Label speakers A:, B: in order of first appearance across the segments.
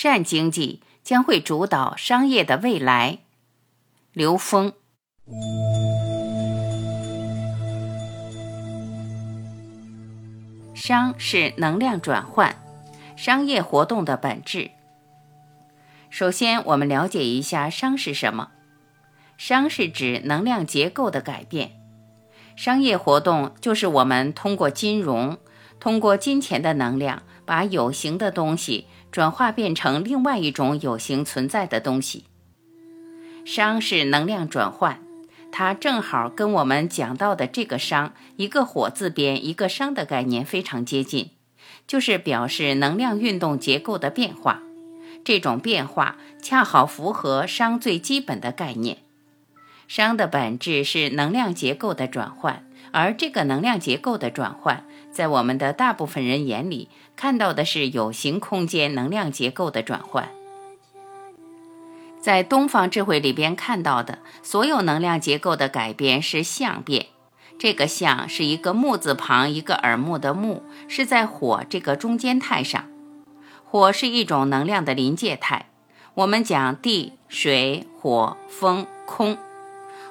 A: 善经济将会主导商业的未来。刘峰，商是能量转换，商业活动的本质。首先，我们了解一下商是什么。商是指能量结构的改变。商业活动就是我们通过金融，通过金钱的能量，把有形的东西。转化变成另外一种有形存在的东西。商是能量转换，它正好跟我们讲到的这个“商”一个火字边一个“商”的概念非常接近，就是表示能量运动结构的变化。这种变化恰好符合商最基本的概念。商的本质是能量结构的转换，而这个能量结构的转换。在我们的大部分人眼里，看到的是有形空间能量结构的转换。在东方智慧里边看到的所有能量结构的改变是相变。这个相是一个木字旁一个耳目的木，是在火这个中间态上。火是一种能量的临界态。我们讲地、水、火、风、空，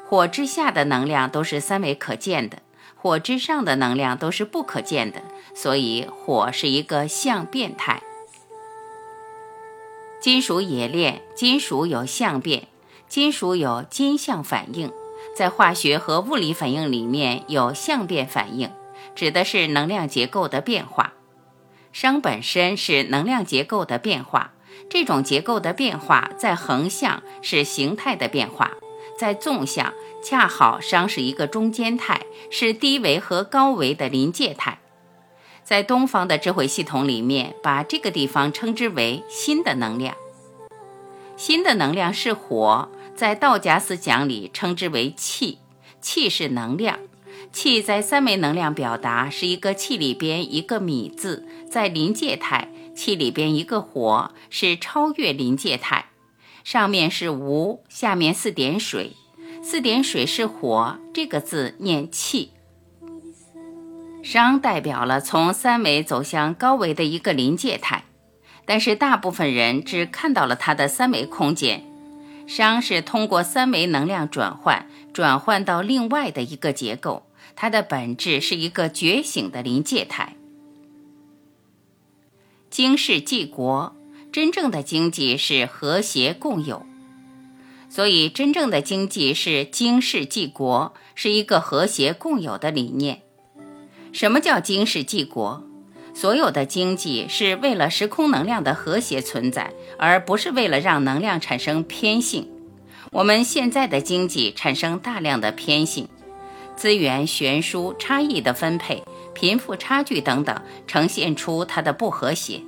A: 火之下的能量都是三维可见的。火之上的能量都是不可见的，所以火是一个相变态。金属冶炼，金属有相变，金属有金相反应，在化学和物理反应里面有相变反应，指的是能量结构的变化。熵本身是能量结构的变化，这种结构的变化在横向是形态的变化，在纵向。恰好商是一个中间态，是低维和高维的临界态。在东方的智慧系统里面，把这个地方称之为新的能量。新的能量是火，在道家思想里称之为气。气是能量，气在三维能量表达是一个气里边一个米字，在临界态，气里边一个火是超越临界态，上面是无，下面四点水。四点水是火，这个字念气。商代表了从三维走向高维的一个临界态，但是大部分人只看到了它的三维空间。商是通过三维能量转换，转换到另外的一个结构，它的本质是一个觉醒的临界态。经世济国，真正的经济是和谐共有。所以，真正的经济是经世济国，是一个和谐共有的理念。什么叫经世济国？所有的经济是为了时空能量的和谐存在，而不是为了让能量产生偏性。我们现在的经济产生大量的偏性，资源悬殊、差异的分配、贫富差距等等，呈现出它的不和谐。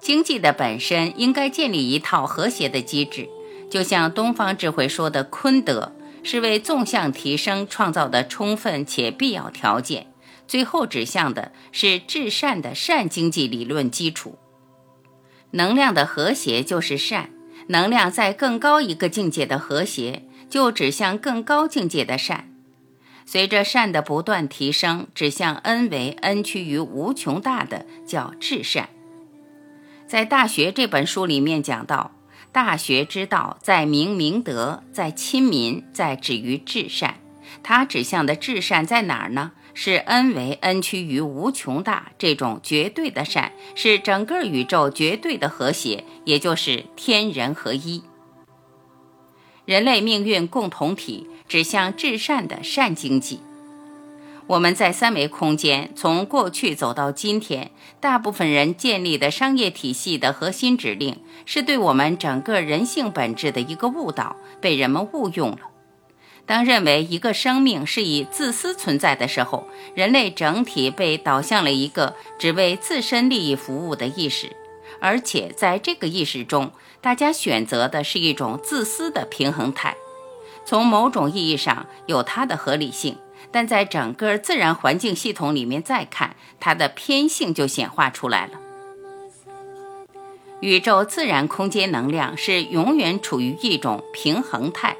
A: 经济的本身应该建立一套和谐的机制。就像东方智慧说的，坤德是为纵向提升创造的充分且必要条件，最后指向的是至善的善经济理论基础。能量的和谐就是善，能量在更高一个境界的和谐，就指向更高境界的善。随着善的不断提升，指向 n 为 n 趋于无穷大的叫至善。在《大学》这本书里面讲到。大学之道，在明明德，在亲民，在止于至善。它指向的至善在哪儿呢？是恩为恩趋于无穷大这种绝对的善，是整个宇宙绝对的和谐，也就是天人合一，人类命运共同体，指向至善的善经济。我们在三维空间从过去走到今天，大部分人建立的商业体系的核心指令，是对我们整个人性本质的一个误导，被人们误用了。当认为一个生命是以自私存在的时候，人类整体被导向了一个只为自身利益服务的意识，而且在这个意识中，大家选择的是一种自私的平衡态。从某种意义上有它的合理性，但在整个自然环境系统里面再看，它的偏性就显化出来了。宇宙自然空间能量是永远处于一种平衡态。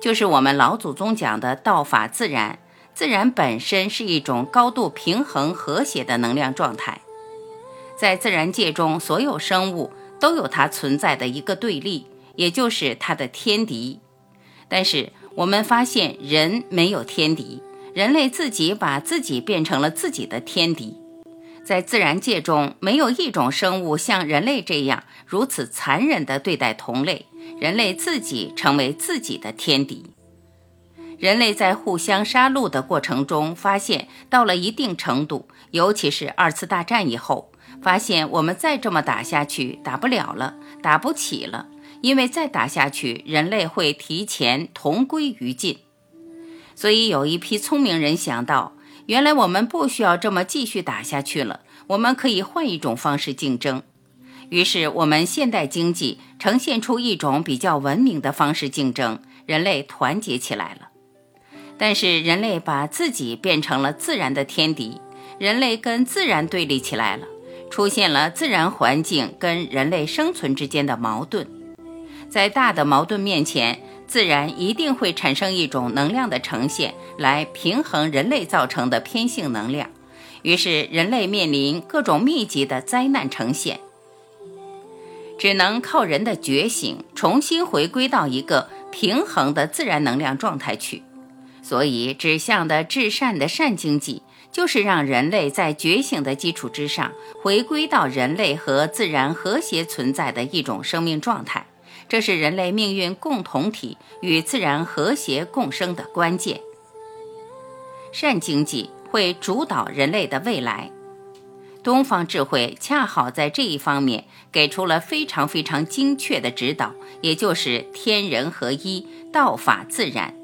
A: 就是我们老祖宗讲的道法自然，自然本身是一种高度平衡和谐的能量状态。在自然界中，所有生物都有它存在的一个对立，也就是它的天敌。但是我们发现人没有天敌，人类自己把自己变成了自己的天敌。在自然界中，没有一种生物像人类这样如此残忍地对待同类。人类自己成为自己的天敌。人类在互相杀戮的过程中，发现到了一定程度，尤其是二次大战以后，发现我们再这么打下去打不了了，打不起了，因为再打下去，人类会提前同归于尽。所以有一批聪明人想到，原来我们不需要这么继续打下去了，我们可以换一种方式竞争。于是，我们现代经济呈现出一种比较文明的方式竞争，人类团结起来了。但是，人类把自己变成了自然的天敌，人类跟自然对立起来了，出现了自然环境跟人类生存之间的矛盾。在大的矛盾面前，自然一定会产生一种能量的呈现，来平衡人类造成的偏性能量。于是，人类面临各种密集的灾难呈现。只能靠人的觉醒，重新回归到一个平衡的自然能量状态去。所以，指向的至善的善经济，就是让人类在觉醒的基础之上，回归到人类和自然和谐存在的一种生命状态。这是人类命运共同体与自然和谐共生的关键。善经济会主导人类的未来。东方智慧恰好在这一方面给出了非常非常精确的指导，也就是天人合一、道法自然。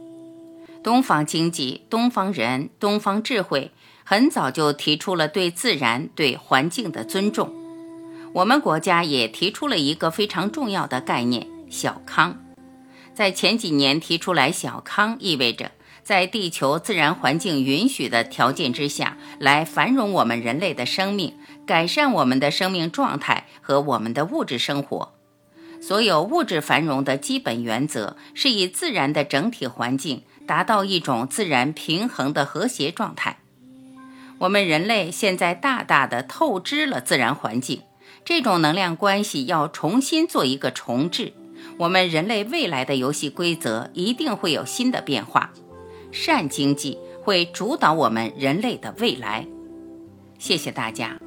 A: 东方经济、东方人、东方智慧很早就提出了对自然、对环境的尊重。我们国家也提出了一个非常重要的概念“小康”。在前几年提出来“小康”，意味着。在地球自然环境允许的条件之下，来繁荣我们人类的生命，改善我们的生命状态和我们的物质生活。所有物质繁荣的基本原则是以自然的整体环境达到一种自然平衡的和谐状态。我们人类现在大大的透支了自然环境，这种能量关系要重新做一个重置。我们人类未来的游戏规则一定会有新的变化。善经济会主导我们人类的未来。谢谢大家，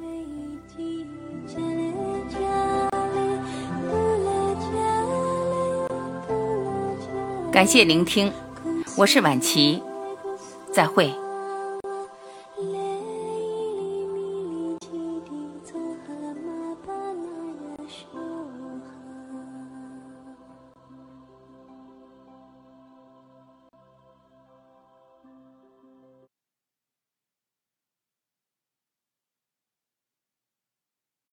A: 感谢聆听，我是晚琪，再会。